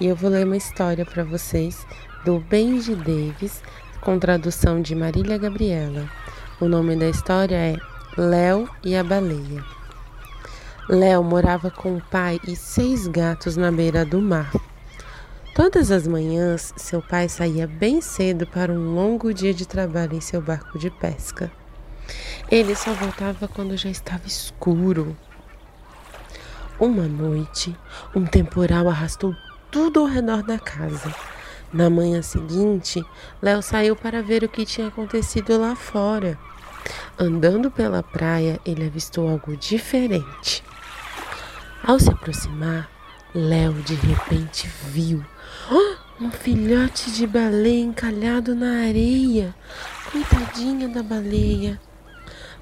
e eu vou ler uma história para vocês do Benji Davis, com tradução de Marília Gabriela. O nome da história é Léo e a Baleia. Léo morava com o pai e seis gatos na beira do mar. Todas as manhãs, seu pai saía bem cedo para um longo dia de trabalho em seu barco de pesca. Ele só voltava quando já estava escuro. Uma noite, um temporal arrastou tudo ao redor da casa. Na manhã seguinte, Léo saiu para ver o que tinha acontecido lá fora. Andando pela praia, ele avistou algo diferente. Ao se aproximar, Léo de repente viu um filhote de baleia encalhado na areia. Coitadinha da baleia.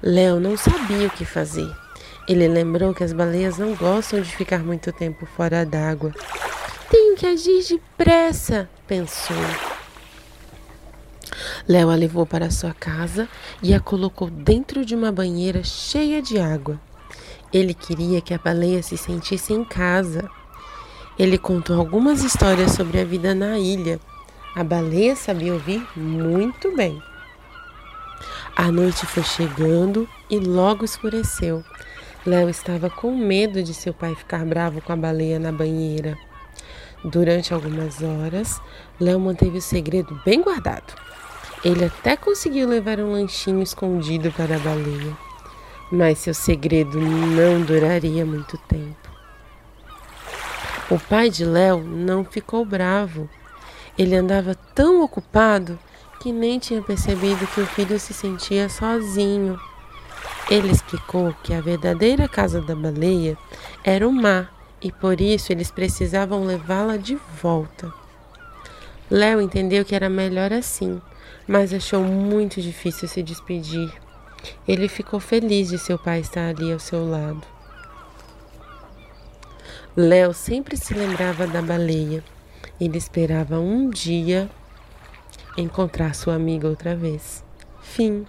Léo não sabia o que fazer. Ele lembrou que as baleias não gostam de ficar muito tempo fora d'água que agir depressa, pensou. Léo a levou para sua casa e a colocou dentro de uma banheira cheia de água. Ele queria que a baleia se sentisse em casa. Ele contou algumas histórias sobre a vida na ilha. A baleia sabia ouvir muito bem. A noite foi chegando e logo escureceu. Léo estava com medo de seu pai ficar bravo com a baleia na banheira. Durante algumas horas, Léo manteve o segredo bem guardado. Ele até conseguiu levar um lanchinho escondido para a baleia, mas seu segredo não duraria muito tempo. O pai de Léo não ficou bravo. Ele andava tão ocupado que nem tinha percebido que o filho se sentia sozinho. Ele explicou que a verdadeira casa da baleia era o mar e por isso eles precisavam levá-la de volta. Léo entendeu que era melhor assim, mas achou muito difícil se despedir. Ele ficou feliz de seu pai estar ali ao seu lado. Léo sempre se lembrava da baleia. Ele esperava um dia encontrar sua amiga outra vez. Fim.